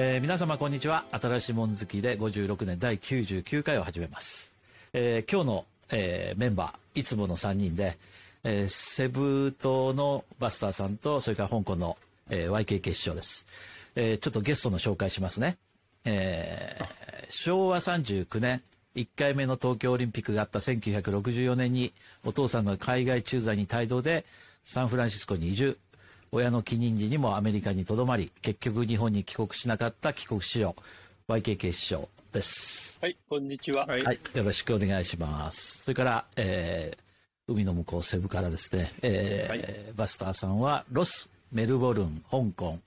えー、皆様こんにちは。新しいもん好きで56年第99回を始めます。えー、今日の、えー、メンバー、いつもの3人で、えー、セブ島のバスターさんと、それから香港の、えー、YK 決勝です。えー、ちょっとゲストの紹介しますね。えー、昭和39年、1回目の東京オリンピックがあった1964年に、お父さんの海外駐在に帯同で、サンフランシスコに移住。親の帰任時にもアメリカにとどまり、結局日本に帰国しなかった帰国子女、YKK 師匠です。はい、こんにちは。はい、よろしくお願いします。それから、えー、海の向こうセブからですね、えー、はい、バスターさんはロス、メルボルン、香港、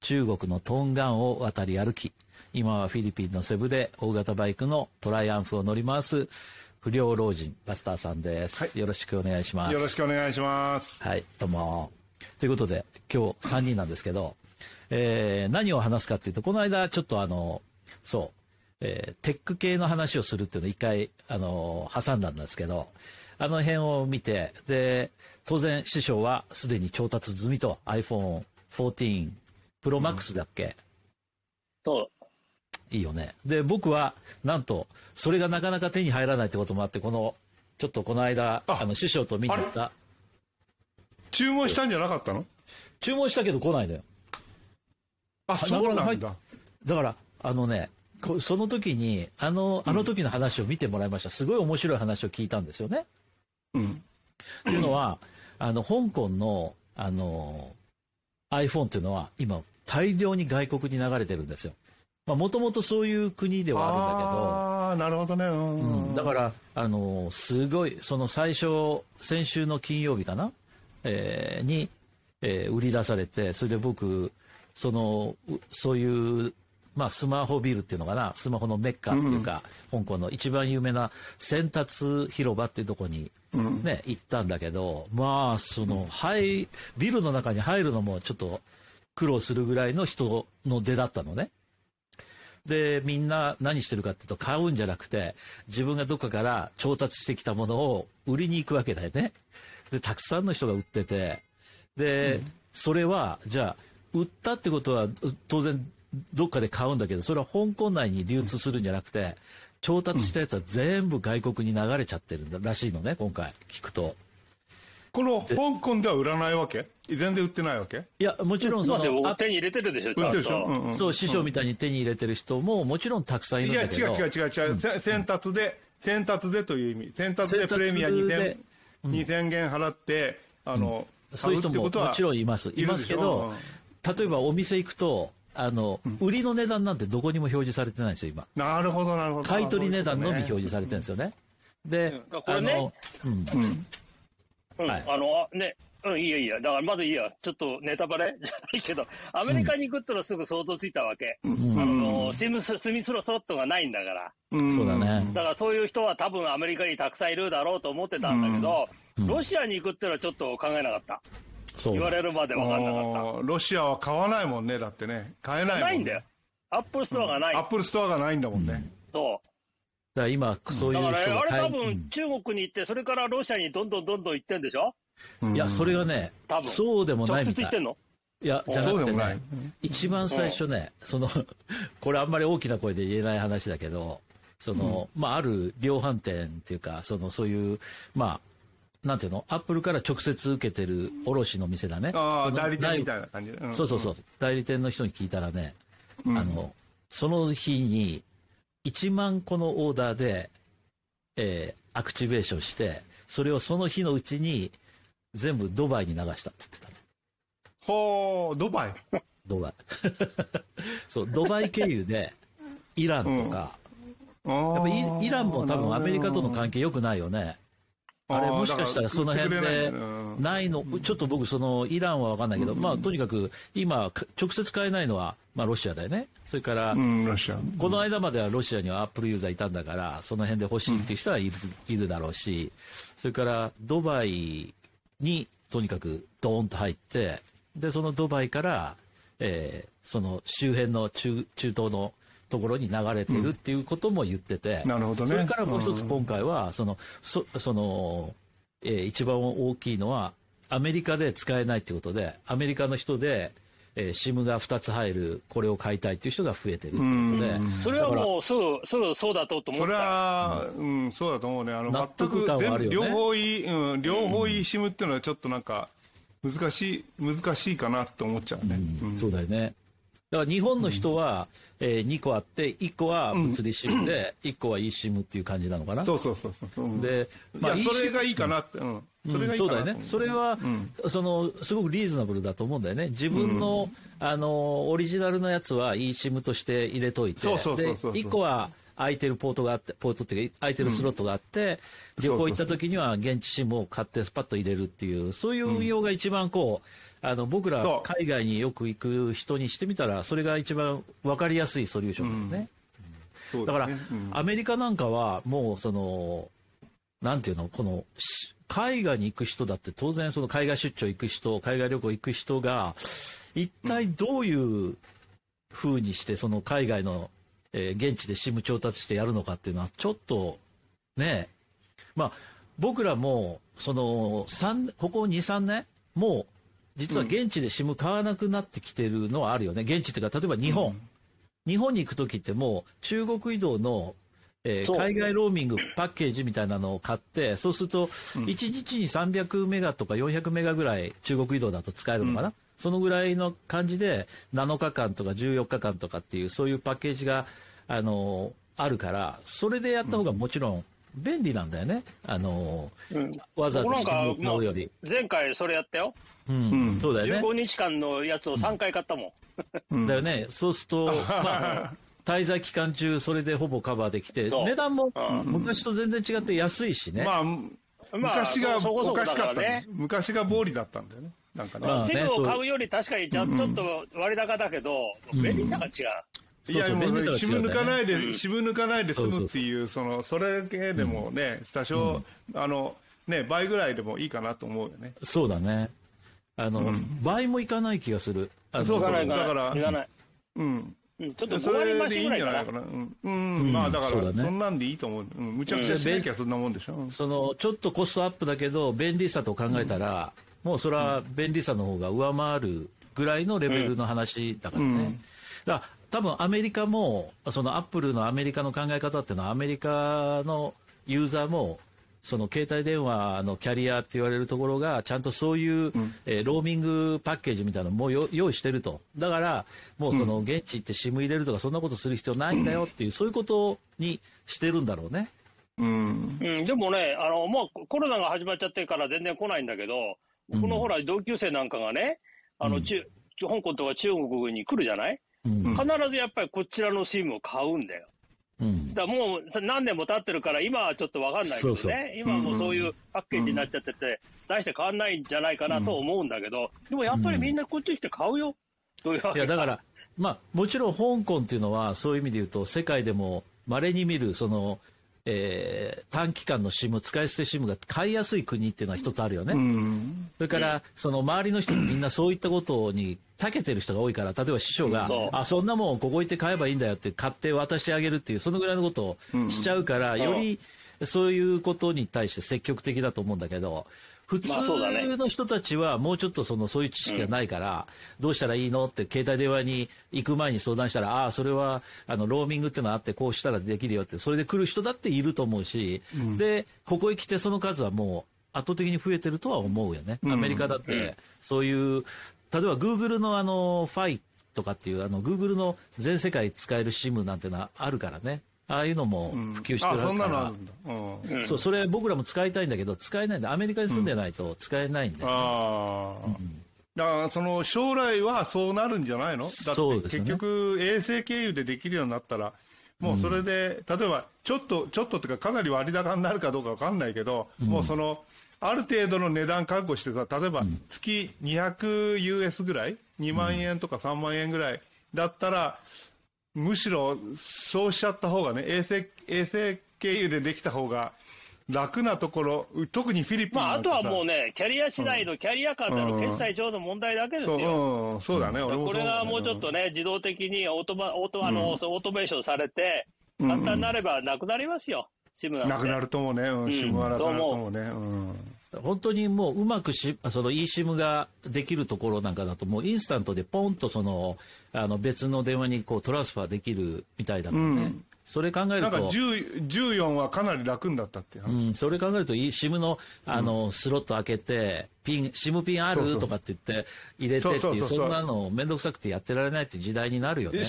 中国のトンガンを渡り歩き、今はフィリピンのセブで大型バイクのトライアンフを乗り回す不良老人バスターさんです、はい、よろしくお願いします。よろしくお願いします。はい、どうも。ということで、今日3人なんですけど、えー、何を話すかっていうと、この間ちょっとあの、そう、えー、テック系の話をするっていうのを一回、あの、挟んだんですけど、あの辺を見て、で、当然師匠はすでに調達済みと iPhone 14 Pro Max だっけ、うん、そう。いいよね。で、僕は、なんと、それがなかなか手に入らないってこともあって、この、ちょっとこの間、あの、師匠と見に行った。注文したんじゃなかったの？注文したけど来ないのよ。あ、そうなんだ。だから、あのね、その時に、あの、あの時の話を見てもらいました。すごい面白い話を聞いたんですよね。うん。っていうのは、あの、香港の、あの、iPhone っていうのは、今、大量に外国に流れてるんですよ。まあ、もともとそういう国ではあるんだけど。ああ、なるほどね。うん。だから、あの、すごい、その最初、先週の金曜日かな？えー、に、えー、売り出されて、それで僕、その、そういう、まあ、スマホビルっていうのかな、スマホのメッカっていうか、うん、香港の一番有名な先達広場っていうところにね、うん、行ったんだけど、まあ、その、入、ビルの中に入るのもちょっと苦労するぐらいの人の出だったのね。で、みんな何してるかっていうと、買うんじゃなくて、自分がどっかから調達してきたものを売りに行くわけだよね。で、たくさんの人が売ってて、で、うん、それは、じゃあ、売ったってことは、当然、どっかで買うんだけど、それは香港内に流通するんじゃなくて、調達したやつは全部外国に流れちゃってるらしいのね、今回、聞くと。この香港では売らないわけ？全然売ってないわけ？いや、もちろんその。手に入れてるでしょ、売ってるでしょ、うんうん、そう、師匠みたいに手に入れてる人ももちろんたくさんいるんだけど。いや、違う違う違う違う。うん、先達で、先達でという意味。先達でプレミア2000、2000元払って、あの、そういう人ももちろんいます。いますけど、例えばお店行くと、あの、売りの値段なんてどこにも表示されてないんですよ、今。なるほど、なるほど。買い取り値段のみ表示されてるんですよね。で、これね、うん。うん。あの、ね、うん、いいやいいや。だからまずいいや。ちょっとネタバレ？じゃないけど、アメリカに行くったらすぐ想像ついたわけ。うん、あの、シムス、スミスロスロットがないんだから。うん、そうだね。だからそういう人は多分アメリカにたくさんいるだろうと思ってたんだけど、うん、ロシアに行くってのはちょっと考えなかった。そう。言われるまで分かんなかった。ロシアは買わないもんね、だってね。買えないもん、ね。ないんだよ。アップルストアがない。アップルストアがないんだもんね。そう。だから今、そういう人がだからあれ多分中国に行って、それからロシアにどんどんどんどん行ってんでしょ？いや、それがね、そうでもないみたい。いや、じゃなくてね、一番最初ね、その、これあんまり大きな声で言えない話だけど、その、まあ、ある量販店っていうか、その、そういう、まあ、なんていうの？アップルから直接受けてる卸の店だね。ああ、代理店みたいな感じ。で、うん、そうそうそう。代理店の人に聞いたらね、うん、あの、その日に1万個のオーダーで、えー、アクチベーションして、それをその日のうちに全部ドバイに流したって言ってたの。ほー、ドバイ？ドバイ。そう、ドバイ経由で、イランとか、うん、やっぱイイランも多分アメリカとの関係良くないよね。あれもしかしたらその辺でないの、ちょっと僕そのイランはわかんないけど、まあとにかく今直接買えないのはまあロシアだよね。それから、この間まではロシアにはアップルユーザーいたんだから、その辺で欲しいっていう人はいる,、いるだろうし、それからドバイにとにかくドーンと入って、で、そのドバイから、えー、その周辺の中、中東のところに流れてるっていうことも言ってて、うん、なるほどね。それからもう一つ今回は、その、そその、えー、一番大きいのは、アメリカで使えないってことで、アメリカの人で、えー、SIM が2つ入る、これを買いたいっていう人が増えてるということで、それはもうすぐ、すぐそうだと思った。それは、うん、そうだと思うね、あの全く全、ね、両方いい、うん、両方いい SIM っていうのは、ちょっとなんか、難しい、難しいかなって思っちゃうね。うん、そうだよね。だから日本の人は、うん、えー、2個あって、1個は物理 SIM で、うん、1個は eSIM っていう感じなのかな？そうそうそうそう。で、まあ、それがいいかなって。うん。それがいいそうだよね。それは、うん、その、すごくリーズナブルだと思うんだよね。自分の、うん、あの、オリジナルのやつは eSIM として入れといて、そうそうそうそうで、1個は空いてるポートがあって、ポートっていうか、空いてるスロットがあって、うん、旅行行った時には現地 SIM を買ってスパッと入れるっていう、そういう運用が一番こう、あの僕ら海外によく行く人にしてみたら、それが一番分かりやすいソリューションだよね。うん、だから、アメリカなんかはもうその、なんていうの、この、海外に行く人だって当然その海外出張行く人、海外旅行行く人が、一体どういうふうにしてその海外の、えー、現地で SIM 調達してやるのかっていうのはちょっとね、まあ僕らもその3、ここ2、3年、もう実は現地で SIM 買わなくなってきてるのはあるよね。現地っていうか、例えば日本。うん、日本に行くときってもう中国移動の、えー、海外ローミングパッケージみたいなのを買って、そうすると、1日に300メガとか400メガぐらい中国移動だと使えるのかな、うん、そのぐらいの感じで、7日間とか14日間とかっていう、そういうパッケージが、あのー、あるから、それでやった方がもちろん便利なんだよね。あのーうん、わざわざ買うより。前回それやったよ。うん、そうだよね。15日間のやつを3回買ったもん。だよね。そうすると、まあ、滞在期間中、それでほぼカバーできて、値段も昔と全然違って安いしね。まあ、昔がおかしかったね。昔が暴利だったんだよね。なんかね。まあ、ね、を買うより確かにちょっと割高だけど、便利さが違う。いや、もう、渋抜かないで、渋抜かないで済むっていう、その、それだけでもね、多少、あの、ね、倍ぐらいでもいいかなと思うよね。そうだね。あの、うん、倍もいかない気がする。そうかだから、いかない。うん。うん、ちょっとそれでいいんじゃないかな。うん、うん、まあだから、そんなんでいいと思う。うん、むちゃくちゃしなきゃそんなもんでしょ。その、ちょっとコストアップだけど、便利さと考えたら、もうそれは便利さの方が上回るぐらいのレベルの話だからね。だから多分アメリカも、そのアップルのアメリカの考え方っていうのは、アメリカのユーザーもその携帯電話のキャリアって言われるところが、ちゃんとそういう、うん、えー、ローミングパッケージみたいなのも用意してると。だから、もうその現地行って SIM 入れるとか、そんなことする必要ないんだよっていう、そういうことにしてるんだろうね。うん、うん、でもね、あの、もうコロナが始まっちゃってから全然来ないんだけど、僕のほら、同級生なんかがね、あの、中、香港とか中国に来るじゃない、うん、必ずやっぱりこちらの SIM を買うんだよ。うん、だもう何年も経ってるから、今はちょっと分かんないけどね、そうそう。今はもうそういうパッケージになっちゃってて、大して変わんないんじゃないかなと思うんだけど、でもやっぱりみんなこっち来て買うよ、どういうわけいやだから、まあ、もちろん香港っていうのは、そういう意味で言うと、世界でも稀に見る、その、えー、短期間の SIM、使い捨て SIM が買いやすい国っていうのは一つあるよね。うん、それから、その周りの人みんなそういったことに長けてる人が多いから、例えば師匠が、うん、あ、そんなもんここ行って買えばいいんだよって買って渡してあげるっていう、そのぐらいのことをしちゃうから、う。ん、よりそういうことに対して積極的だと思うんだけど、普通の人たちはもうちょっとそのそういう知識がないから、どうしたらいいのって携帯電話に行く前に相談したら、ああ、それはあのローミングっていうのがあって、こうしたらできるよって、それで来る人だっていると思うし、で、ここへ来てその数はもう圧倒的に増えてるとは思うよね。アメリカだって、そういう、例えばグーグルのあの、ファイとかっていう、あの、グーグルの全世界使える SIM なんてのはあるからね。ああいうのも普及してるから、うん、そうん、それ僕らも使いたいんだけど使えないんだ。アメリカに住んでないと使えないんね、ああ、だからその将来はそうなるんじゃないの？だって結局衛星経由でできるようになったらもうそれで、例えばちょっとちょっとというかかなり割高になるかどうかわかんないけど、もうそのある程度の値段確保してさ例えば月 200US ぐらい？2万円とか3万円ぐらいだったら、むしろそうしちゃった方がね、衛星、衛星経由でできた方が楽なところ、特にフィリピンまあ、あとはもうね、キャリア次第のキャリア間での決済上の問題だけですよ。そううん、そうだね、俺もこれがもうちょっとね、自動的にオートマ、オート、あの、オートメーションされて、簡単になればなくなりますよ、シムななくなると思うね、うん、シムはなくなると思うね。うん本当にもううまくし、その eSIM ができるところなんかだと、もうインスタントでポンとその、あの別の電話にこうトランスファーできるみたいだもんね。うん、それ考えると。なんか14はかなり楽になったって話。うん、それ考えると eSIM のあの、スロット開けて、ピン、SIM ピンある？とかって言って入れてっていう、そんなのめんどくさくてやってられないっていう時代になるよね。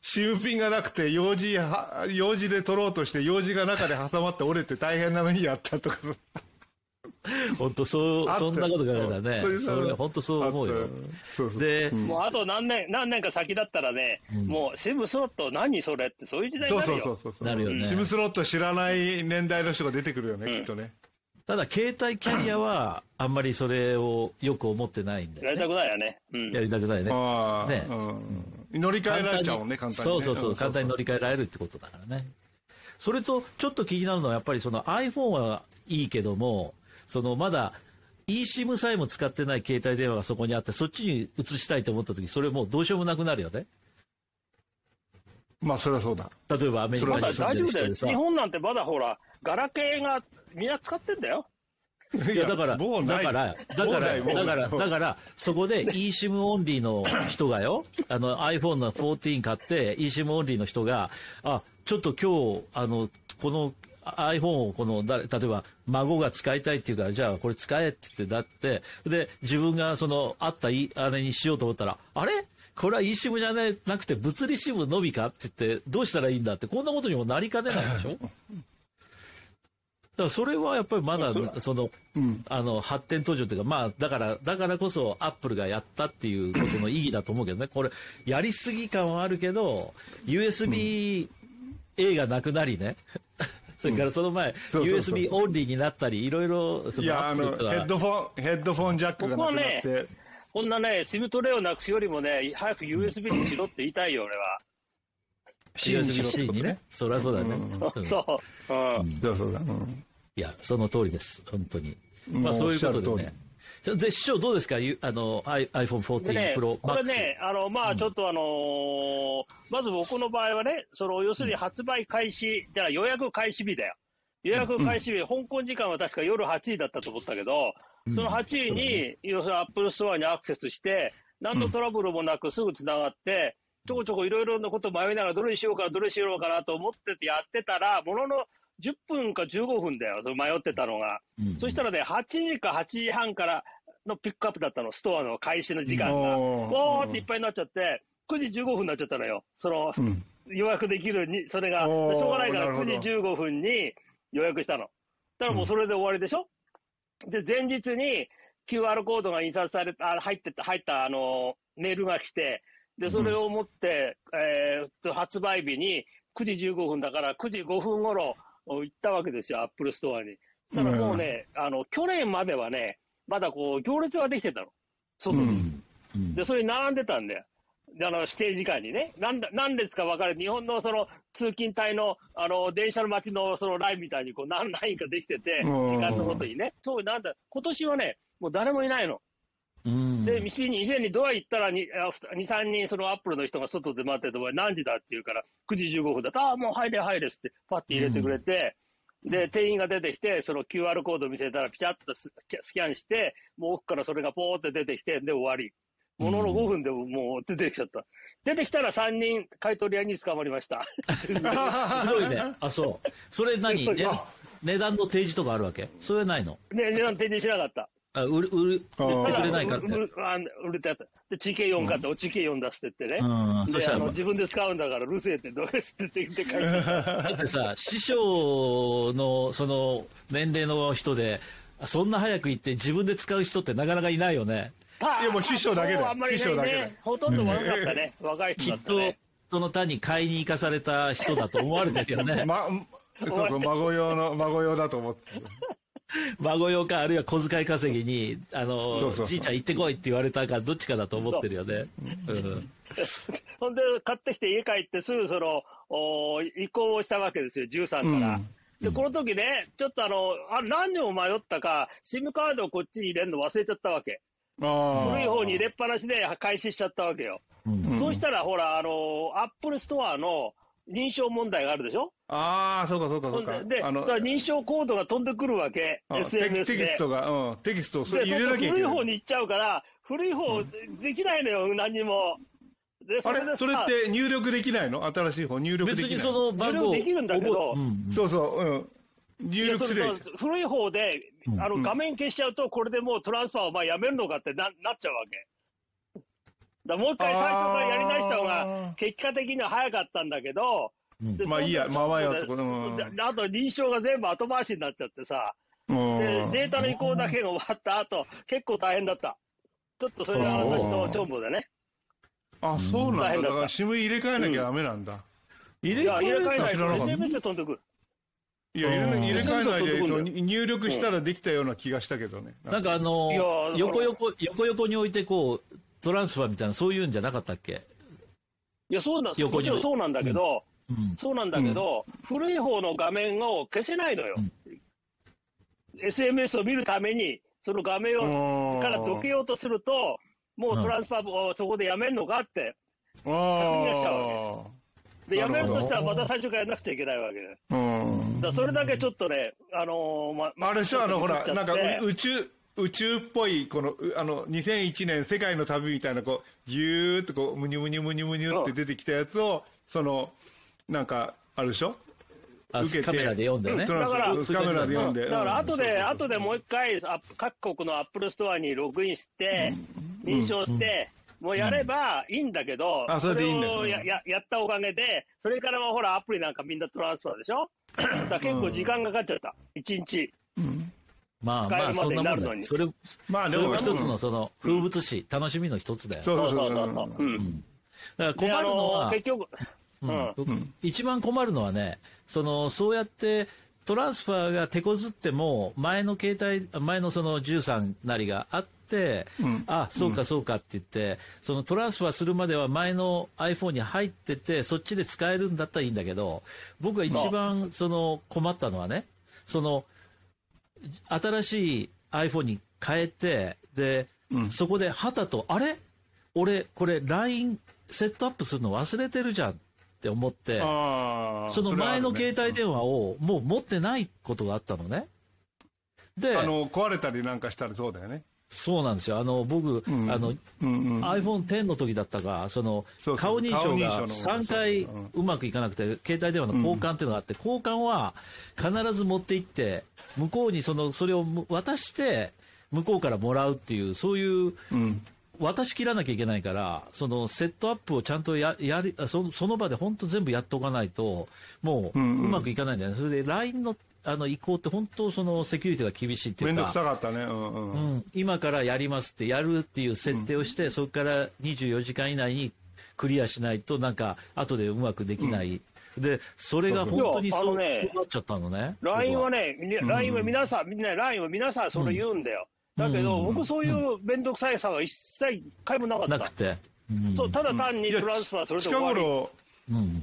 シムピンがなくて、用事、用事で取ろうとして、用事が中で挟まって折れて大変な目にやったとか。本当そう、そんなこと考えたらね、それ本当そう思うよ。そうそう。で、もうあと何年、何年か先だったらね、うん、もうシムスロット何それってそういう時代になるよ。そうそうそうなるよね。シムスロット知らない年代の人が出てくるよね、うん、きっとね。ただ、携帯キャリアは、あんまりそれをよく思ってないんで、ね、やりたくないよね。うん、やりたくないね。あね、うん、乗り換えられちゃうもんね、簡単に、ね、そうそうそう、簡単に乗り換えられるってことだからね。それと、ちょっと気になるのは、やっぱりその iPhone はいいけども、そのまだ eSIM さえも使ってない携帯電話がそこにあって、そっちに移したいと思ったとき、それもうどうしようもなくなるよね。まあ、それはそうだ。例えばアメリカに住んでる人でさ。日本なんてまだほら、ガラケーがみんな使ってんだよ。いや、だから、だから、だから、だから、だから、そこで eSIM オンリーの人がよ、あの iPhone の14買って eSIM オンリーの人が、あ、ちょっと今日、あの、この iPhone をこの、例えば孫が使いたいっていうから、じゃあこれ使えって言って、だって、で、自分がその、あったい、あれにしようと思ったら、あれ？これは eSIM じゃなくて物理 SIM のみかって言って、どうしたらいいんだって、こんなことにもなりかねないでしょ？だからそれはやっぱりまだ、その、うん、あの、発展途上というか、まあ、だから、だからこそアップルがやったっていうことの意義だと思うけどね、これ、やりすぎ感はあるけど、USB A がなくなりね、それからその前、USB オンリーになったり、いろいろ、そのいや、あの、ヘッドフォン、ヘッドフォンジャックがなくなって。こんなね、シムトレイをなくすよりもね、早く USB にしろって言いたいよ、俺は。USB-C にね。そりゃそうだね。そう。そうそうだ。いや、その通りです。本当に。まあそういうことでね。で、師匠どうですか？あの、iPhone 14 Pro Max。これね、あの、まあちょっとあのー、まず僕の場合はね、その、要するに発売開始、じゃあ予約開始日だよ。予約開始日、香港時間は確か夜8時だったと思ったけど、その8時に、要するに Apple Store にアクセスして、何のトラブルもなくすぐ繋がって、ちょこちょこいろいろなこと迷いながら、どれにしようか、どれにしようかなと思っててやってたら、ものの10分か15分だよ、迷ってたのが。うん、そしたらね、8時か8時半からのピックアップだったの、ストアの開始の時間が。おーっていっぱいになっちゃって、9時15分になっちゃったのよ。その、うん、予約できるに、それが、しょうがないから9時15分に予約したの。だからもうそれで終わりでしょ、うん、で、前日に QR コードが印刷された、入ってた、入ったあの、メールが来て、で、それを持って、うん、えー、発売日に9時15分だから9時5分頃行ったわけですよ、アップルストアに。ただもうね、うん、あの、去年まではね、まだこう、行列ができてたの。外に。うんうん、で、それに並んでたんだよ。で、あの、指定時間にね。なんだ、何ですか分かる。日本のその、通勤帯の、あの、電車の街のそのラインみたいに、こう、何ラインかできてて、時間のことにね。そう、なんだ、今年はね、もう誰もいないの。で、店に、店にドア行ったら2、2、3人そのアップルの人が外で待ってて、何時だって言うから、9時15分だと、ああ、もう入れ入れって、パッて入れてくれて、うん、で、店員が出てきて、その QR コード見せたら、ピチャッとスキャンして、もう奥からそれがポーって出てきて、で、終わり。ものの5分でもう出てきちゃった。出てきたら3人買い取り屋に捕まりました。すごいね。あ、そう。それ何？値段の提示とかあるわけ？それないの？ね、値段提示しなかった。あ、売る、売る、売ってくれないかって。売る、売るってやった。で、TK4 買って、お TK4 出してってね。うん。で、あの、自分で使うんだから、ルセってどうですって言って書いて だってさ、師匠の、その、年齢の人で、そんな早く行って自分で使う人ってなかなかいないよね。いや、もう師匠だけだよ。師匠だけだほとんど若かったね。若い人だったね。きっと、その単に買いに行かされた人だと思われてるよね。ま、そうそう、孫用の、孫用だと思って。孫用か、あるいは小遣い稼ぎに、あの、じいちゃん行ってこいって言われたか、どっちかだと思ってるよね。うん、ほんで、買ってきて家帰ってすぐその、お移行をしたわけですよ、13から。うん、で、この時ね、ちょっとあの、あ何を迷ったか、SIM カードをこっちに入れるの忘れちゃったわけ。古い方に入れっぱなしで開始しちゃったわけよ。うん、そうしたら、ほら、あの、アップルストアの、認証問題があるでしょ？ああ、そうかそうかそうか。で、あの認証コードが飛んでくるわけ、SNS で。テキストが、うん、テキストを入れなきゃいけない。古い方に行っちゃうから、古い方できないのよ、うん、何にも。でそれあれ？それって入力できないの？新しい方入力できない別にその番号できるんだけど、うん、そうそう、うん。入力すれ古い方で、あの画面消しちゃうと、これでもうトランスファーをまあやめるのかってななっちゃうわけ。だもう一回最初からやり直した方が、結果的には早かったんだけど、まあいいや、回よってことあと認証が全部後回しになっちゃってさ、でデータの移行だけが終わった後、結構大変だった。ちょっとそれは私の長部でね。あ、そうなんだ。だから SIM 入れ替えなきゃダメなんだ。入れ替えないと SMS で飛んでくる。いや、入れ替えないで、入力したらできたような気がしたけどね。なんかあの、横横、横横に置いてこう、トランスファーみたいな、そういうんじゃなかったっけ？いや、そうなん、も。ちろんそうなんだけど、うん、そうなんだけど、うん、古い方の画面を消せないのよ。うん、SMS を見るために、その画面をからどけようとすると、もうトランスファーをそこでやめるのかって、確認しちゃうわけ。で、やめるとしたらまた最初からやらなくちゃいけないわけ。うん。だそれだけちょっとね、あのー、ま、あれでしょ、あの、ほら、なんか宇宙、宇宙っぽい、この、あの、2001年世界の旅みたいな、こう、ぎゅーっとこう、むにゅむにゅむにゅむにゅって出てきたやつを、その、なんか、あるでしょ？受けて。カメラで読んでね。だから、カメラで読んで。だから、後で、後でもう一回、各国のアップルストアにログインして、認証して、もうやればいいんだけど、あそれでいいんだ。よ、やややったおかげで、それからはほら、アプリなんかみんなトランスファーでしょ？だ結構時間かかっちゃった、1日。うんまあまあ、そんなもんだそれ、まあでも一つのその風物詩、楽しみの一つだよ。そうそうそうそう。うん。だから困るのは、結局、うん、一番困るのはね、その、そうやってトランスファーが手こずっても、前の携帯、前のその13なりがあって、うん、あ、そうかそうかって言って、そのトランスファーするまでは前の iPhone に入ってて、そっちで使えるんだったらいいんだけど、僕が一番その困ったのはね、その、新しい iPhone に変えて、で、うん、そこではたと、あれ？俺、これ LINE セットアップするの忘れてるじゃんって思って、その前の携帯電話をもう持ってないことがあったのね。で、あの、壊れたりなんかしたらそうだよね。そうなんですよ。あの、僕、うん、あの、うんうん、iPhone X の時だったか、その、顔認証が3回うまくいかなくて、携帯電話の交換っていうのがあって、交換は必ず持って行って、向こうにその、それを渡して、向こうからもらうっていう、そういう渡し切らなきゃいけないから、そのセットアップをちゃんとややりそその場で本当全部やっておかないと、もううまくいかないんだよね。うんうん、それで LINE のあの移行って本当そのセキュリティが厳しいっていうか。めんどくさかったね。うん、うんうん、今からやりますってやるっていう設定をして、うん、そこから24時間以内にクリアしないとなんか後でうまくできない。で、それが本当にそう,、ね、そうなっちゃったのね。LINE はね、LINE は皆さん、みんな LINE は皆さんそれ言うんだよ。だけど、僕そういう面倒くさいさは一切回もなかった。なくて。そう、ただ単にトランスファーそれで終わり。近頃、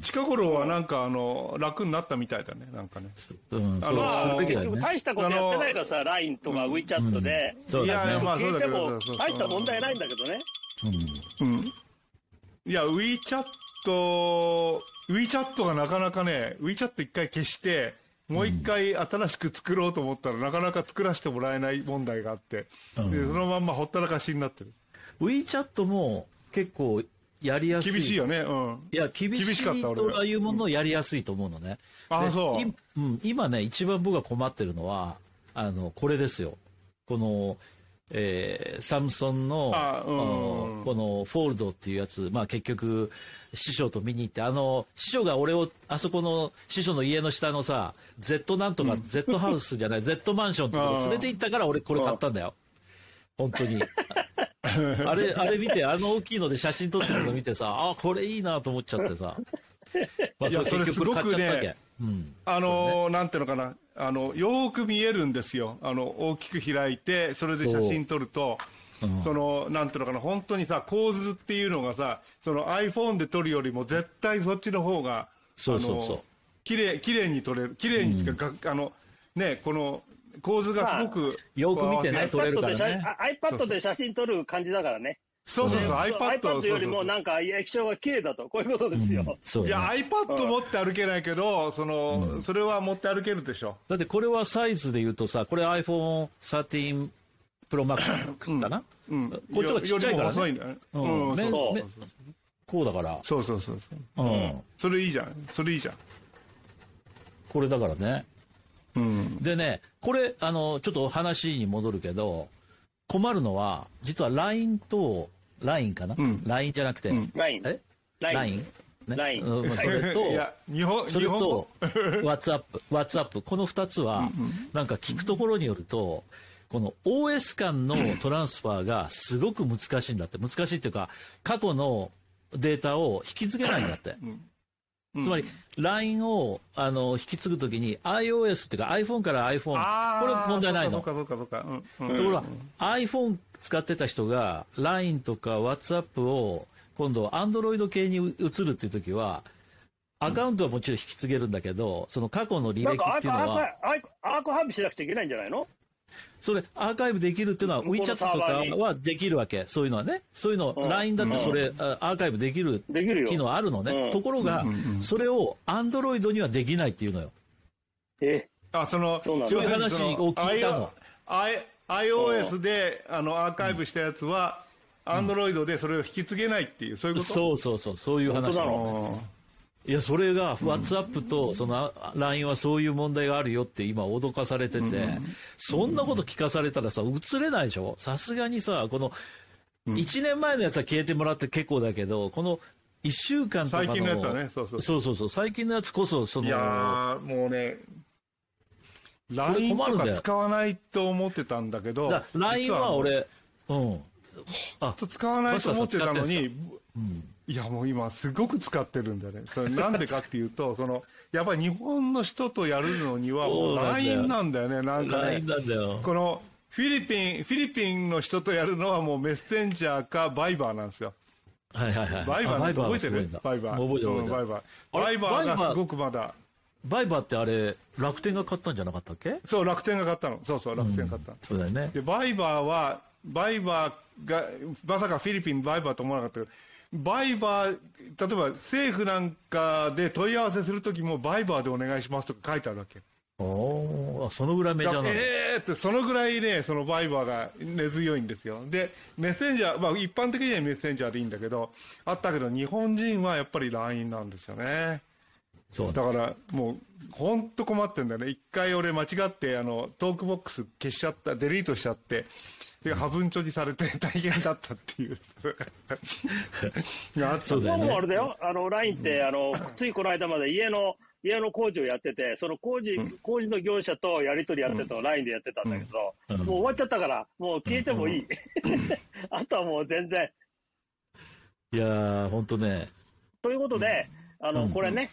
近頃はなんかあの楽になったみたいだね、なんかね。うん、あのすべきだね。大したことやってないからさ、LINE とか WeChat で。いや、まあそうだけど。大した問題ないんだけどね。うん。うん。いや、WeChat、WeChat がなかなかね、WeChat 一回消して、もう一回新しく作ろうと思ったら、なかなか作らせてもらえない問題があって、うん、でそのまんまほったらかしになってる。WeChat も結構やりやすい。厳しいよね。うん。いや、厳しいというものをやりやすいと思うのね。あ、そう。うん、今ね、一番僕が困ってるのは、あの、これですよ。この、えー、サムソンの、うん、このフォールドっていうやつ、まあ結局、師匠と見に行って、あの、師匠が俺を、あそこの師匠の家の下のさ、Z なんとか、うん、Z ハウスじゃない、Z マンションってとこ連れて行ったから俺これ買ったんだよ。本当に。あれ、あれ見て、あの大きいので写真撮ってるの見てさ、あ、これいいなと思っちゃってさ。まあ、それそれすごくね、うん、あの、ね、なんていうのかな、あの、よく見えるんですよ。あの、大きく開いて、それで写真撮ると、その、なんていうのかな、本当にさ、構図っていうのがさ、その iPhone で撮るよりも絶対そっちの方が、そうそうそう。綺麗、綺麗に撮れる。綺麗に、うん、あの、ね、この、構図がすごく、まあ、よく見てね、撮れるからね。iPad で写真撮る感じだからね。そうそうそう、iPad, iPad よりもなんか液晶が綺麗だと、こういうことですよ。うんそう、ね、いや、iPad 持って歩けないけど、その、うん、それは持って歩けるでしょ。だってこれはサイズで言うとさ、これ iPhone 13 Pro Max かな、うん、こっちはちっちゃいからね。ねうん、うん、そうこうだから。そうそうそうそう。うん。それいいじゃん。それいいじゃん。これだからね。うん。でね、これ、あの、ちょっと話に戻るけど、困るのは、実は LINE と、LINE かな、うん、?LINE じゃなくて、うん、LINE。え ?LINE? ね、ライン。うん、それと、日本それと、WhatsApp、WhatsApp、この二つは、なんか聞くところによると、この OS 間の トランスファーがすごく難しいんだって。難しいっていうか、過去のデータを引き継げないんだって。うん、つまり、LINE を、あの、引き継ぐときに iOS っていうか iPhone から iPhone、これ問題ないの。そうかそうかそうか。ところが、iPhone 使ってた人が LINE とか WhatsApp を今度 Android 系に移るっていうときは、アカウントはもちろん引き継げるんだけど、その過去の履歴っていうのは。アークハイブしなくちゃいけないんじゃないの？それ、アーカイブできるっていうのは、WeChat とかはできるわけ。そういうのはね。そういうの、うん、LINE だってそれ、うん、アーカイブできる機能あるのね。うん、ところが、それを Android にはできないっていうのよ。え？あ、その、そういう話を聞いたの。iOS であのアーカイブしたやつは、アンドロイドでそれを引き継げないっていう、そういうこと？そうそうそう、そういう話なの。いや、それが、WhatsApp と、その LINE はそういう問題があるよって今脅かされてて、そんなこと聞かされたらさ、映れないでしょ？さすがにさ、この、1年前のやつは消えてもらって結構だけど、この1週間とかの。最近のやつはね、そうそう。そうそうそう。最近のやつこそ、その。いやもうね、LINE とか使わないと思ってたんだけど。LINE は俺、うん。あ、使わないと思ってたのに、うん、いやもう今すごく使ってるんだね。それなんでかっていうと、その、やっぱり日本の人とやるのにはもう LINE なんだよね、なんかね。なんだよ。この、フィリピン、フィリピンの人とやるのはもうメッセンジャーかバイバーなんですよ。はいはいはい。バイバー覚えてる？バイバー。覚えてる、バイバー。バイバーがすごくまだ。バイバーってあれ、楽天が買ったんじゃなかったっけ？そう、楽天が買ったの。そうそう、楽天買った。うん、そうだよね。で、バイバーは、バイバーが、まさかフィリピンバイバーと思わなかったけど、バイバー、例えば政府なんかで問い合わせするときもバイバーでお願いしますとか書いてあるわけ。おそのぐらいメジャーなの？ええー、って、そのぐらいね、そのバイバーが根強いんですよ。で、メッセンジャー、まあ一般的にはメッセンジャーでいいんだけど、あったけど日本人はやっぱり LINE なんですよね。そうだからもう、本当困ってんだよね。一回俺間違って、あの、トークボックス消しちゃった、デリートしちゃって、で、破分貯事されて大変だったっていう。そうだよ、ね、もあれだよ。あの、LINE って、あの、ついこの間まで家の、家の工事をやってて、その工事、うん、工事の業者とやり取りやってたのを LINE でやってたんだけど、うん、もう終わっちゃったから、もう消えてもいい。あとはもう全然。いやー、ほんとね。ということで、あの、これね、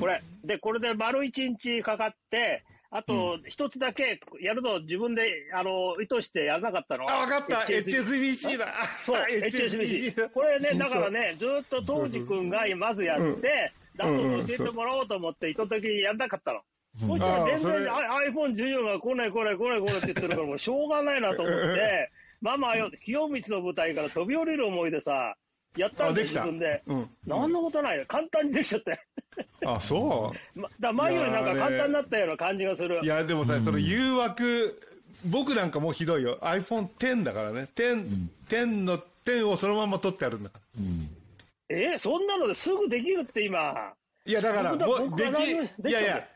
これ、で、これで丸一日かかって、あと、一つだけやるの自分で、あの、意図してやらなかったの。あ、わかった !HSBC だ。そう、HSBC。これね、だからね、ずっと当時君がまずやって、だと教えてもらおうと思って意図的にやんなかったの。そしたら全然 iPhone14 が来ない来ない来ない来ないって言ってるからもうしょうがないなと思って、ママよ、清光の舞台から飛び降りる思いでさ、やったんで自分で。うん。何のことないよ。簡単にできちゃって。あ、そう、ま、だ前よりなんか簡単になったような感じがする。いや、でもさ、その誘惑、僕なんかもうひどいよ。iPhone X だからね。10、10の10をそのまま取ってあるんだから。うん、えー、そんなのですぐできるって今。いや、だから、でき、いやいや、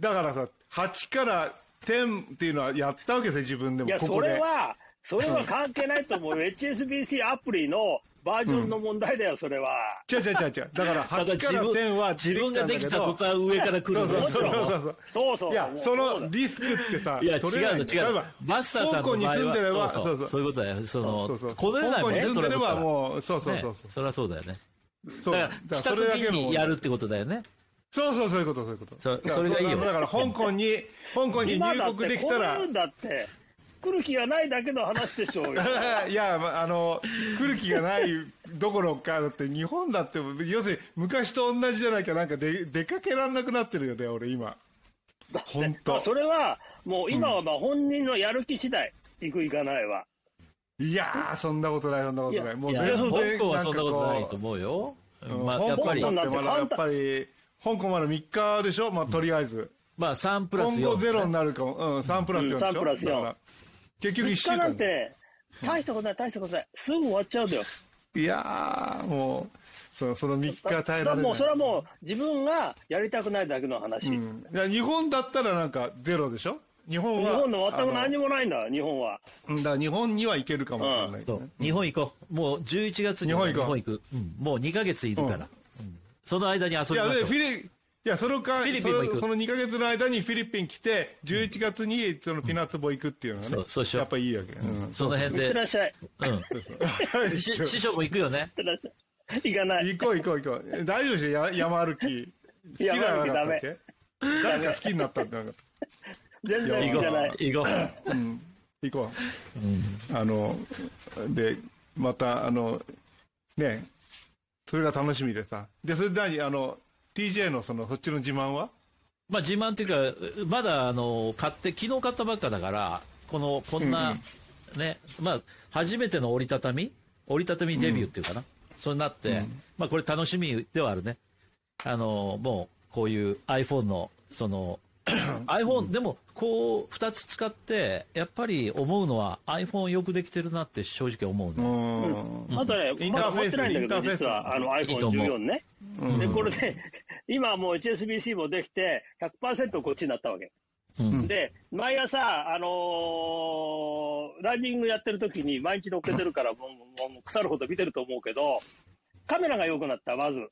だからさ、8から10っていうのはやったわけですよ、自分でも。いや、それは、それは関係ないと思う。HSBC アプリのバージョンの問題だよ、それは。違う違う違う違う。だから 8から10は自分ができた途端上から来るそうそうそうそうそう。いや、そのリスクってさ、いや、違うの違うバスターさんの場合は、そうそうそういうことだよ。その、これないもんね、住んでればもう、そうそうそう。それはそうだよね。そう。だから、来た時にやるってことだよね。そうそう、そういうこと、そういうこと。そそれがいいよ。だから、香港に、香港に入国できたら。だって。来る気がないだけの話でしょうよ。いや、あの、来る気がないどころか、だって日本だって、要するに昔と同じじゃなきゃなんか出出かけられなくなってるよね、俺今。本当。それは、もう今はまあ本人のやる気次第、行く行かないは。いやー、そんなことない、そんなことない。もう全然。香港はそんなことないと思うよ。まあ、やっぱり、まやっぱり、香港まだ3日でしょ？まあ、とりあえず。まあ、3プラス4。今後ゼロになるかも。うん、3プラス4でしょ、3プラス4。結局1週間。なんて、大したことない、大したことない。すぐ終わっちゃうだよ。いやー、もう。そその3日耐えられない。もうそれはもう自分がやりたくないだけの話。うん、日本だったらなんかゼロでしょ？日本は。日本の全く何もないんだ、日本は。だから日本には行けるかもしれない、ね、そう。日本行こう。もう11月に日本行く。うん、もう2ヶ月いるから。うん、その間に遊びましょう。いや、フィリいや、そのか、フィリピンも行くその2ヶ月の間にフィリピン来て、11月にそのピナッツボ行くっていうのはね。そう、そうしよう。やっぱいいわけ。うん、その辺で。いってらっしゃい。うん。師匠も行くよね。行かない。行こう行こう行こう。大丈夫でしょ？山歩き。好きなのダメ。誰か好きになったんじゃなかった。全然行かない。行こう。うん。行こう。うん、あの、で、また、あの、ね、それが楽しみでさ。で、それで何？あの、TJ のその、そっちの自慢は？まあ自慢っていうか、まだあの、買って、昨日買ったばっかだから、この、こんな、ね、まあ、初めての折りたたみ折りたたみデビューっていうかな。うん、そうなって、うん、まあこれ楽しみではあるね。あの、もう、こういう iPhone の、その、iPhone、でも、こう、二つ使って、やっぱり思うのは iPhone よくできてるなって正直思うね。うん。あとね、まだ持ってないんだけど、実は、あの iPhone14 ね。で、これで、今もう HSBC もできて、100%こっちになったわけ。うん、で、毎朝、あのー、ランニングやってる時に毎日乗っけてるから もう、もう腐るほど見てると思うけど、カメラが良くなった、まず。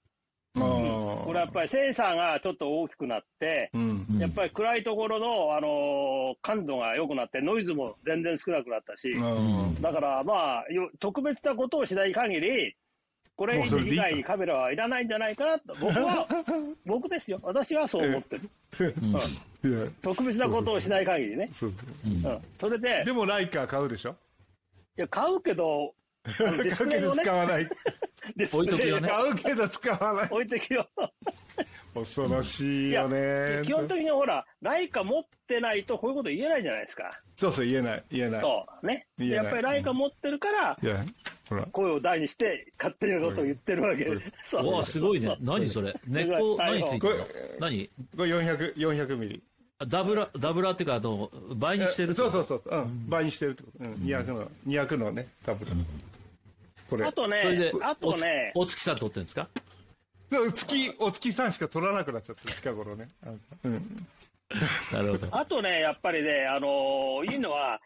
これやっぱりセンサーがちょっと大きくなって、うん。やっぱり暗いところの、あのー、感度が良くなって、ノイズも全然少なくなったし、だからまあ、特別なことをしない限り、これ以外カメラはいらないんじゃないかなと、僕は、僕ですよ。私はそう思ってる。うん、特別なことをしない限りね。そうそれで。でもライカー買うでしょ？いや、買うけど、買うけど使わない。置いときよね。買うけど使わない。置いときよ。恐ろしいよね。基本的にほら、ライカ持ってないとこういうこと言えないじゃないですか。そうそう、言えない、言えない。そうね。やっぱりライカ持ってるから。声を大にして、勝手なことを言ってるわけ。そう。わすごいね。何それ？根っこ、何ついてる何？これ400、400ミリ。ダブラ、ダブラっていうか、あの、倍にしてるそうそうそう。うん。倍にしてるってこと。うん。200の、200のね、ダブラ。これ。あとね、それで、あとね、お月さん撮ってるんですか？月、お月さんしか撮らなくなっちゃった、近頃ね。うん。なるほど。あとね、やっぱりね、あのー、いいのは、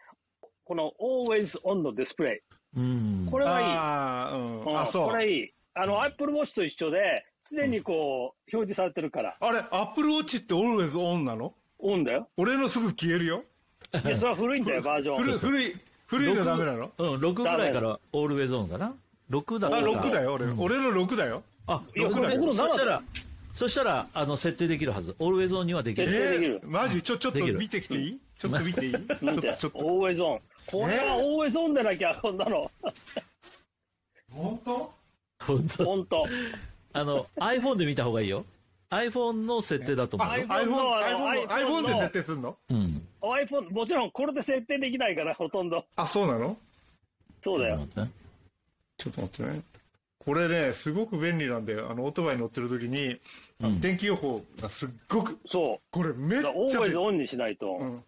この always on のディスプレイ。うん。これはいい。あ、うん、あ、そう。これいい。あの、Apple Watch と一緒で、常にこう、表示されてるから。あれ、Apple Watch って always on なの？オンだよ。俺のすぐ消えるよ。いや、それは古いんだよ、バージョン。古い、古い、古いのダメなの？うん、6ぐらいからオールウェイゾーンかな ?6 だあ、6だよ、俺。俺の6だよ。あ、6だよ。そしたら、そしたら、あの、設定できるはず。オールウェイゾーンにはできる。設定できる。マジ？ちょ、ちょっと見てきていい？ちょっと見ていい？ちょっと、ちょっと。オールウェイゾーン。これはオールウェイゾーンでなきゃ、こんなの。本当？本当本当あの、iPhone で見た方がいいよ。iPhone の設定だと思う。iPhone, iPhone, iPhone で設定するの？うん。iPhone、もちろんこれで設定できないから、ほとんど。あ、そうなの？そうだよ。ちょっと待ってね。これね、すごく便利なんだよ。あの、オートバイ乗ってる時に、うん、天気予報がすっごく。そう。これめっちゃ。オーバイズオンにしないと。うん、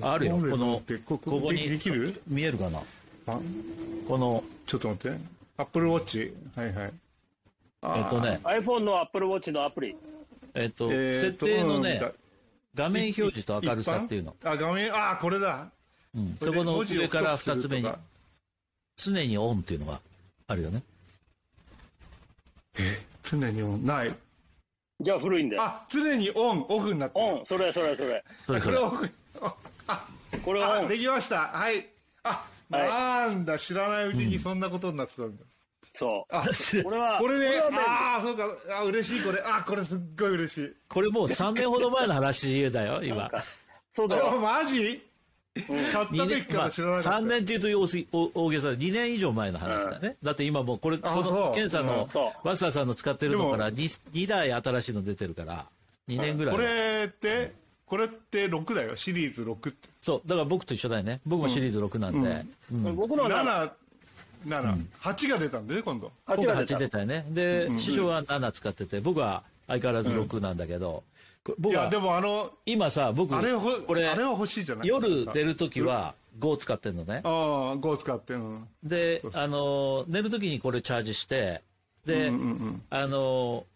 あるよ。この、ここに。できる？見えるかな？この。ちょっと待って。アップルウォッチ。はいはい。えっとね。iPhone の Apple Watch のアプリ。えっと、設定のね、画面表示と明るさっていうの。あ、画面、あ、これだ。うん。そこの上から二つ目に、常にオンっていうのがあるよね。え、常にオン？ない。じゃあ古いんだよ。あ、常にオン、オフになってる。オン、それそれそれ。それそれ。これオフ。あ、これはできました。はい。あ、なんだ、知らないうちにそんなことになってたんだ。そう。あ、これは。これね、ああ、そうか。あ、嬉しい、これ。あ、これすっごい嬉しい。これもう3年ほど前の話だよ、今。そうだよ。マジ？買った時から知らなかった。3年っていうと大大げさ2年以上前の話だね。だって今もうこれ、この検査のバスターさんの使ってるのから 2, 2台新しいの出てるから、2年ぐらい。これって、これって6だよ、シリーズ6って。そう、だから僕と一緒だよね。僕もシリーズ6なんで。うん。うん、僕の7、7、8が出たんでね、今度。8が8出たよね。で、師匠は7使ってて、僕は相変わらず6なんだけど、僕は、いや、でもあの、今さ、僕、あれこれ、あれは欲しいじゃない？夜出るときは5使ってんのね。ああ、5使って、うん。で、あの、寝るときにこれチャージして、で、うんうんうん、あの、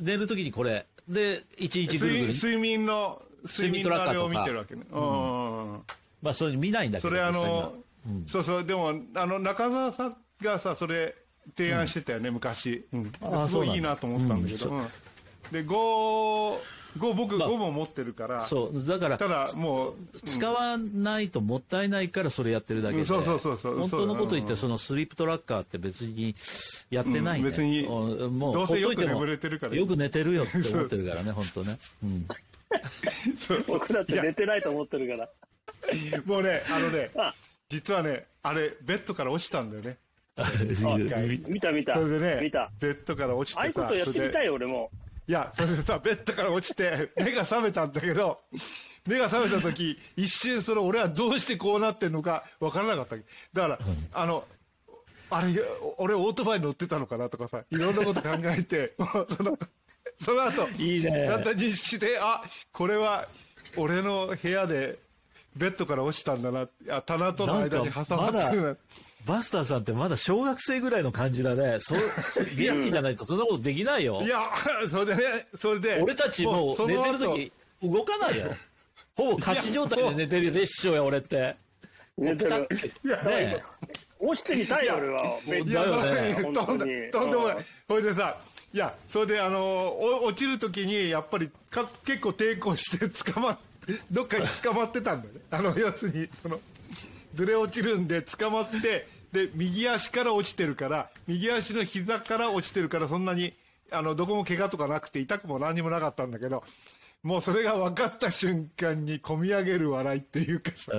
寝るときにこれ、で、一日ぐるぐる。睡眠の、睡眠トラッカーを見てるわけね。うん。まあ、それ見ないんだけど。それあの、うん、そうそう、でも、あの、中澤さんがさ、それ、提案してたよね、うん、昔。うん。あすごいいいなと思ったんだけど。うん、で、5、5僕5も持ってるから、そう。だからただもう、使わないともったいないからそれやってるだけで、そうそうそうそう。本当のこと言ってそのスリープトラッカーって別にやってないんで、別にもうどうせよく眠れてるから。よく寝てるよって思ってるからね本当ね、うん、僕だって寝てないと思ってるから。もうねあのね実はねあれベッドから落ちたんだよね。見た見た。それでね見た。ベッドから落ちてさああいうことやってみたいよ俺もいや、それでさ、ベッドから落ちて、目が覚めたんだけど、目が覚めた時、一瞬それ俺はどうしてこうなってんのか分からなかっただから、あの、あれ、俺オートバイ乗ってたのかなとかさ、いろんなこと考えて、その、その後、いいね。だった認識して、あ、これは俺の部屋でベッドから落ちたんだな、あ棚との間に挟まってるな。バスターさんってまだ小学生ぐらいの感じだね。そう、元気じゃないとそんなことできないよ。いや、それでね、それで。俺たちもう寝てる時動かないよ。ほぼ仮死状態で寝てるよね、師匠や俺って。寝てる。いや、ね落ちてみたいよ、俺は。いや、そうとんでとんでもない。それでさ、いや、それであの、落ちるときに、やっぱりか結構抵抗して捕まっどっかに捕まってたんだよね。あの、要するに、その、ずれ落ちるんで捕まって、で、右足から落ちてるから、右足の膝から落ちてるから、そんなに、あの、どこも怪我とかなくて、痛くも何にもなかったんだけど、もうそれが分かった瞬間に込み上げる笑いっていうかさ。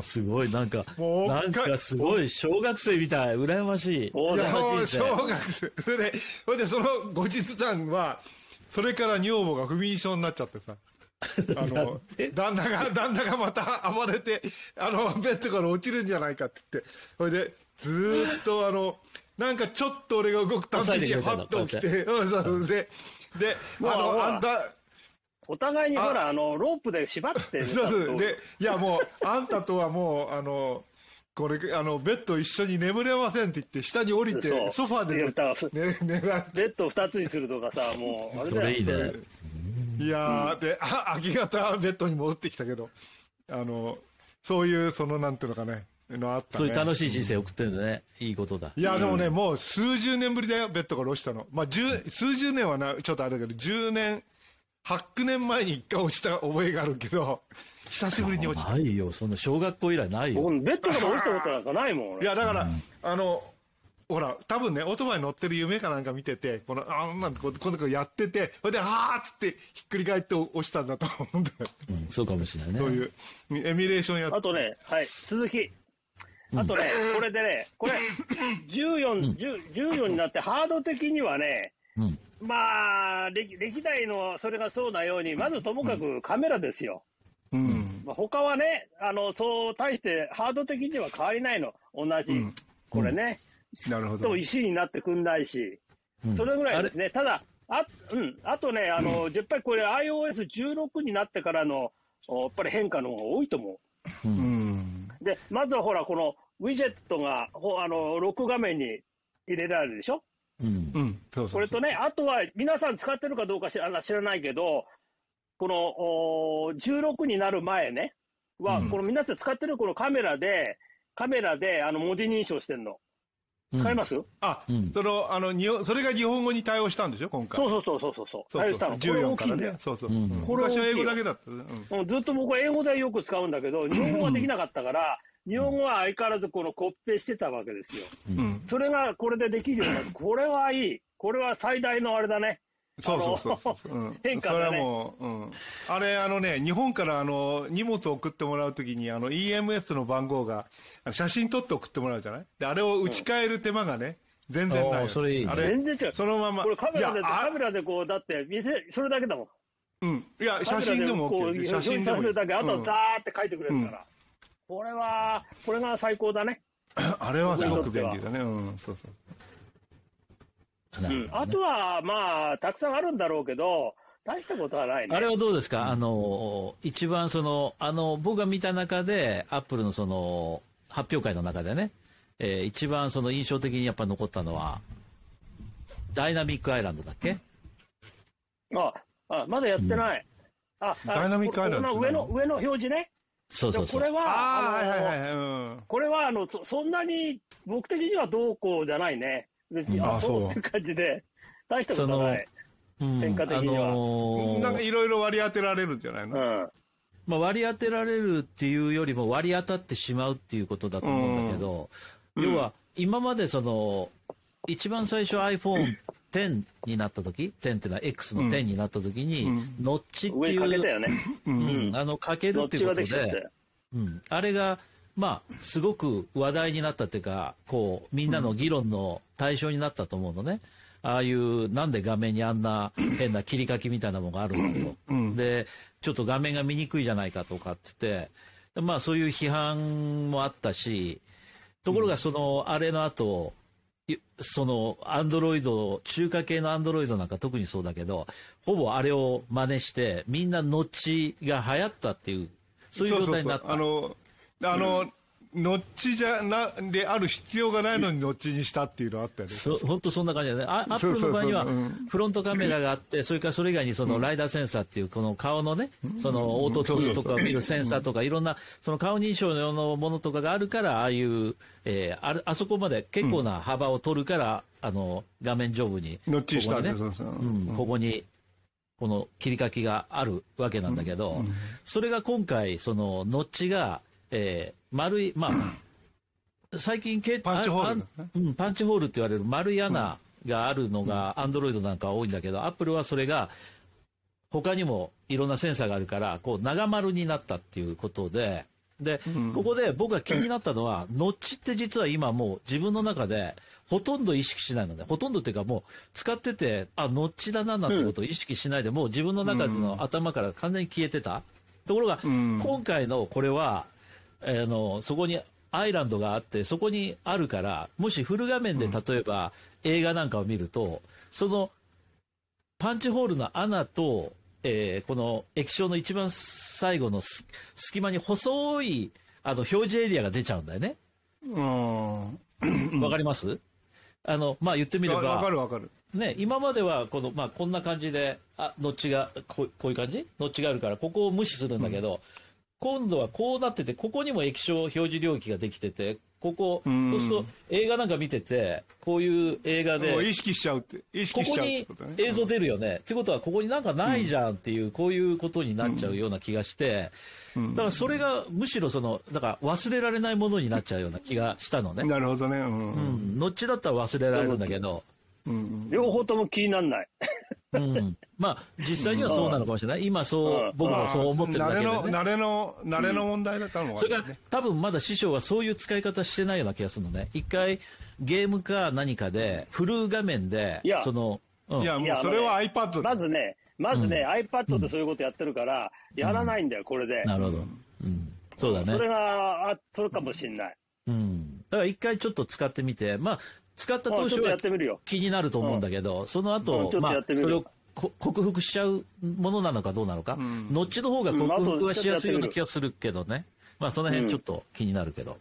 すごい、なんか、もうなんかすごい、小学生みたい、羨ましい。いや、小学生。それで、それでその後日談は、それから女房が不眠症になっちゃってさ。あの、旦那が、旦那がまた暴れて、あの、ベッドから落ちるんじゃないかって言って、それで、ずっとあの、なんかちょっと俺が動くたびに、はっと起きて、うん、そうで、で、あの、あんた、お互いにほら、あの、ロープで縛って。そうそう。で、いやもう、あんたとはもう、あの、これ、あの、ベッド一緒に眠れませんって言って、下に降りて、ソファーで寝、寝られて。ベッド二つにするとかさ、もう、あれだよ。それいいね。いやー、で、あ、明け方ベッドに戻ってきたけど、あの、そういう、その、なんていうのかね、のあった、ね、そういう楽しい人生送ってるんだね。いいことだ。いや、でもね、うん、もう数十年ぶりだよ、ベッドから落ちたの。まあ、十、数十年はな、ちょっとあれだけど、十年、8、9年前に一回落ちた覚えがあるけど、久しぶりに落ちた。ないよ、その小学校以来ないよ。ベッドから落ちたことなんかないもん。いや、だから、うん、あの、ほら、多分ね、オートバイ乗ってる夢かなんか見てて、この、あんなんここの子やってて、それで、はーっつってひっくり返って押したんだと思うんだよ。うん、そうかもしれないね。そういう、エミュレーションやって。あとね、はい、続き。あとね、これでね、これ、14、14になってハード的にはね、うん、まあ歴、歴代のそれがそうなように、まずともかくカメラですよ。うん。まあ、他はね、あの、そう対してハード的には変わりないの。同じ。うん、これね。なるほど。と石になってくんないし、それぐらいですね。ただ、あ、うん、あとね、あの、やっぱりこれ iOS16 になってからの、やっぱり変化の方が多いと思う。うん。で、まずはほら、このウィジェットが、ほあの、ロック画面に入れられるでしょ？うん。うん。そうこれとね、あとは皆さん使ってるかどうか知ら知らないけど、このお16になる前ね、は、うん、この皆さん使ってるこのカメラで、カメラであの文字認証してんの。使います、うん、あ、うん、その、あの、にそれが日本語に対応したんでしょ、今回。そうそうそうそうそう。対応したの。14からね。そうそう。うん、これ昔は英語だけだった、うん。ずっと僕は英語でよく使うんだけど、日本語ができなかったから、日本語は相変わらずこのコッペしてたわけですよ。うん、それがこれでできるようになって、これはいい。これは最大のあれだね。そうそうそうそう。うん、変化、ね、それはもう、うん。あれ、あのね、日本からあの、荷物を送ってもらうときに、あの、EMS の番号が、写真撮って送ってもらうじゃない？で、あれを打ち替える手間がね、全然ない。それいい、ね、あれ全然違う。そのまま。これカメラで、カメラでこう、だって、見せ、それだけだもん。うん。いや、写真でも OK 写真でもだけ、あとザーって書いてくれるから。これは、これが最高だね。あれはすごく便利だね。うん、そうそう。うん、あとは、まあ、たくさんあるんだろうけど、大したことはないね。あれはどうですか？あの、一番その、あの、僕が見た中で、アップルのその、発表会の中でね、えー、一番その印象的にやっぱ残ったのは、ダイナミックアイランドだっけ？あ、あ、まだやってない。うん、あ、ダイナミックアイランド。上の、上の表示ね。そうそうそう。これは、あはいはいはい、うん、これは、あのそ、そんなに、僕的にはどうこうじゃないね。別に、あ、そう。って感じで、大したことない。変化的には。あのー、なんかいろいろ割り当てられるんじゃないの、うん。まあ、割り当てられるっていうよりも割り当たってしまうっていうことだと思うんだけど、うん、要は今までその一番最初 iPhone 10になった時、10っていうのは X の10になった時に、うん、ノッチっていう、上かけよね。うん、あの、かけるっていうことで、うん、あれが、まあ、すごく話題になったっていうか、こう、みんなの議論の対象になったと思うのね。ああいう、なんで画面にあんな変な切り書きみたいなものがあるんだと。うん、で、ちょっと画面が見にくいじゃないかとかって言って、まあそういう批判もあったし、ところがその、あれの後、その、アンドロイド、中華系のアンドロイドなんか特にそうだけど、ほぼあれを真似して、みんな後が流行ったっていう、そういう状態になった。そうそうそうあの、あの、うんノッチじゃな、である必要がないのにノッチにしたっていうのあったよね。そう、本当そんな感じだね。アップルの場合には、フロントカメラがあって、それからそれ以外にそのライダーセンサーっていう、この顔のね、そのオートツーとかを見るセンサーとか、いろんな、その顔認証のようなものとかがあるから、ああいう、えー、ああそこまで結構な幅を取るから、あの、画面上部に。ノッチしたね。うん、ここに、この切り書きがあるわけなんだけど、それが今回、その、ノッチが、えー、丸い、まあ、最近パンチホール、ね、うん、パンチホールって言われる丸い穴があるのが、アンドロイドなんかは多いんだけど、アップルはそれが、他にもいろんなセンサーがあるから、こう、長丸になったっていうことで、で、ここで僕が気になったのは、ノッチって実は今もう自分の中でほとんど意識しないので、ほとんどっていうかもう使ってて、あ、ノッチだななんてことを意識しないで、もう自分の中での頭から完全に消えてた。ところが、今回のこれは、あの、そこにアイランドがあって、そこにあるから、もしフル画面で例えば映画なんかを見ると、そのパンチホールの穴と、えー、この液晶の一番最後の隙間に細いあの表示エリアが出ちゃうんだよね。うん。わかります？あの、まあ、言ってみれば。わかるわかる。ね、今まではこの、まあ、こんな感じで、あ、ノッチが、こうこういう感じ？ノッチがあるから、ここを無視するんだけど、今度はこうなってて、ここにも液晶表示領域ができてて、ここ、そうすると映画なんか見てて、こういう映画で。意識しちゃうって。意識しちゃうってことね。映像出るよね。ってことは、ここになんかないじゃんっていう、こういうことになっちゃうような気がして、だからそれがむしろその、だから忘れられないものになっちゃうような気がしたのね。なるほどね。うん。うん。後だったら忘れられるんだけど。うん、両方とも気にならない。うん、まあ、実際にはそうなのかもしれない。今そう、僕もそう思ってるだけで、ね。慣れの、慣れの問題だったのか、ね、それから、多分まだ師匠はそういう使い方してないような気がするのね。一回、ゲームか何かで、フル画面で、その、うん、いや、もうそれは iPad。まずね、まずね、うん、iPad でそういうことやってるから、やらないんだよ、これで。なるほど。うん。そうだね。それが、あ、それかもしんない。うん。だから一回ちょっと使ってみて、まあ、使った当初は気になると思うんだけど、その後、まあ、それを克服しちゃうものなのかどうなのか、うん、後の方が克服はしやすいような気がするけどね、まあ、その辺ちょっと気になるけど、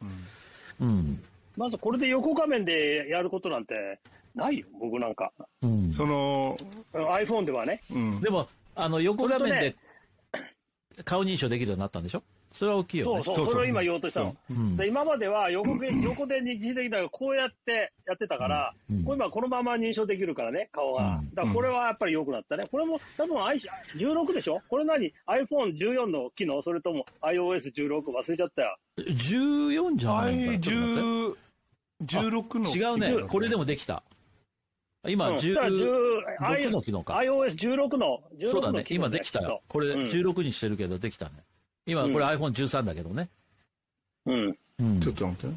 うん、うん、まずこれで横画面でやることなんてないよ、僕なんか。うん、その iPhone ではね。でもあの横画面で顔認証できるようになったんでしょ？それは大きいよね。そうそう、それを今言おうとしたの。うん、で今までは横で、横で認識できたが、こうやってやってたから、うん、これ今このまま認証できるからね、顔が。うん、だからこれはやっぱり良くなったね。これも多分16でしょ？これ何 ?iPhone14 の機能？それとも iOS16 忘れちゃったよ。14じゃない？のか16の。違うね。これでもできた。今、うん、16の機能か。iOS16 の、16のそうだね。今できたよ。これ16にしてるけど、できたね。今、これ iPhone13 だけどね。うん。うん、ちょっと待って。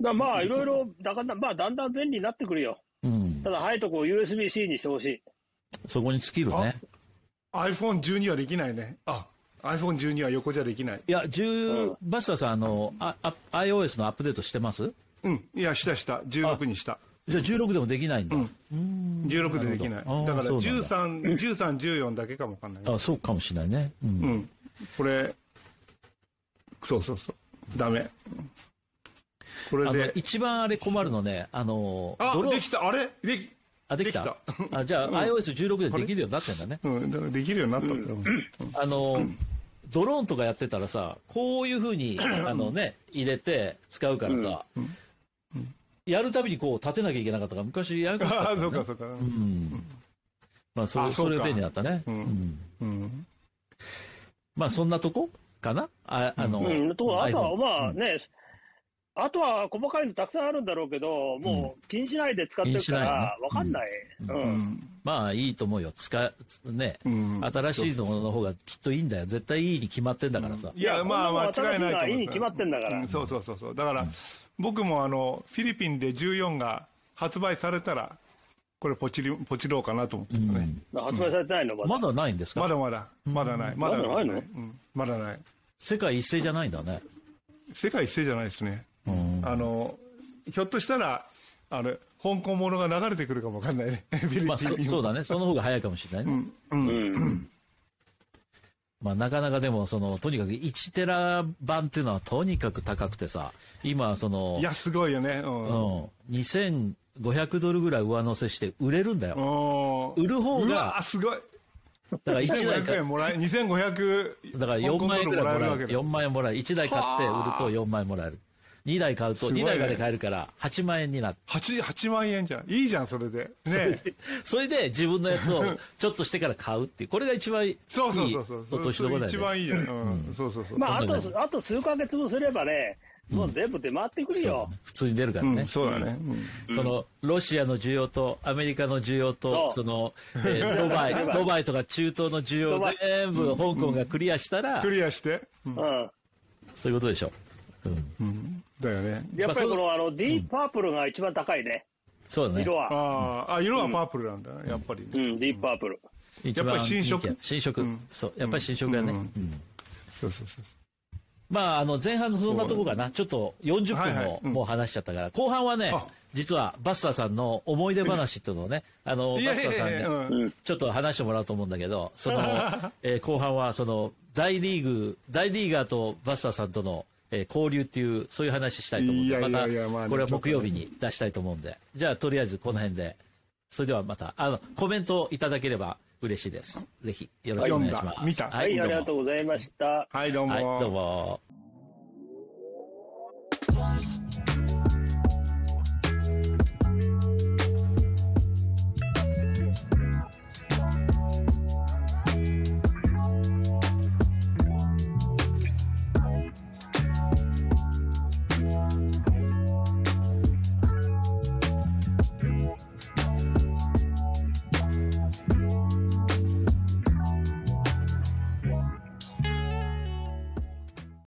だまあ、いろいろ、だから、まあ、だんだん便利になってくるよ。うん。ただ、早いとこ USB-C にしてほしい。そこに尽きるね。iPhone12 はできないね。あ、iPhone12 は横じゃできない。いや、10、うん、バスターさん、あの、あ、iOS のアップデートしてます？うん。いや、したした。16にした。じゃあ16でもできないんだ。うん。16でできない。だから13、13、14だけかもわかんない。あ、そうかもしれないね。うん。うん、これ、そうそうそう。ダメ。これで。一番あれ困るのね、あの、あ、できた、あれ？でき、あ、できたあ、じゃあ、iOS16 でできるようになってんだね。うん、できるようになったんだよ。あの、ドローンとかやってたらさ、こういうふうに、あのね、入れて使うからさ、やるたびにこう立てなきゃいけなかったから、昔やるかった、ね。ああ、そうかそうか。うん。まあ、それ、それ便利だったね。うん。うん。まあ、そんなとこかな？あ、あの、うん、と、あとは、まあね、あとは細かいのたくさんあるんだろうけど、もう気にしないで使ってるから、わかんない。うん。まあいいと思うよ。使ね、新しいのの方がきっといいんだよ。絶対いいに決まってんだからさ。いや、まあ間違いないと思う。いいに決まってんだから。そうそうそうそう。だから、僕もあの、フィリピンで14が発売されたら、これポチり、ポチろうかなと思ってね。発売されてないの？まだないんですか？まだまだ。まだない。まだないの？まだない。世界一斉じゃないんだね。世界一斉じゃないですね。あの、ひょっとしたら、あの、香港ものが流れてくるかもわかんないね。まあそ、そうだね。その方が早いかもしれないね。うん。うん、まあ、なかなかでも、その、とにかく1テラ版っていうのはとにかく高くてさ、今、その、いや、すごいよね。うん。うん、2500ドルぐらい上乗せして売れるんだよ。売る方が、あ、すごい。だから1台買もらえ、2500。だから4万円ぐらいもらえる。4万円もらえる。1台買って売ると4万円もらえる。2台買うと、2台まで買えるから、8万円になる。8、8万円じゃん。いいじゃん、それで。ねそれで自分のやつを ちょっとしてから買うっていう。これが一番いい。そうそうそうそう。落としどころだよね。一番いいじゃん。うん。そうそうそう。まあ、あと、あと数ヶ月もすればね、もう全部出回ってくるよ。普通に出るからね。そうだね。その、ロシアの需要と、アメリカの需要と、その、えドバイ、ドバイとか中東の需要全部香港がクリアしたら、クリアして。うん。そういうことでしょ。うん。だよね。やっぱりこの、あの、ディープパープルが一番高いね。そうだね。色は。ああ、色はパープルなんだ、やっぱり。うん、ディープパープル。やっぱり新色？新色。そう。やっぱり新色だね。うん。そうそうそう。まあ、あの、前半そんなとこかな。ちょっと40分ももう話しちゃったから、後半はね、実はバスターさんの思い出話っていうのをね、あの、バスターさんにちょっと話してもらおうと思うんだけど、その、え後半はその、大リーグ、大リーガーとバスターさんとの、えー、交流っていう、そういう話したいと思うんで、また、これは木曜日に出したいと思うんで、じゃあ、とりあえずこの辺で、それではまた、あの、コメントいただければ嬉しいです。ぜひ、よろしくお願いします。見た。はい、ありがとうございました。はい、どうも。はい、どうも。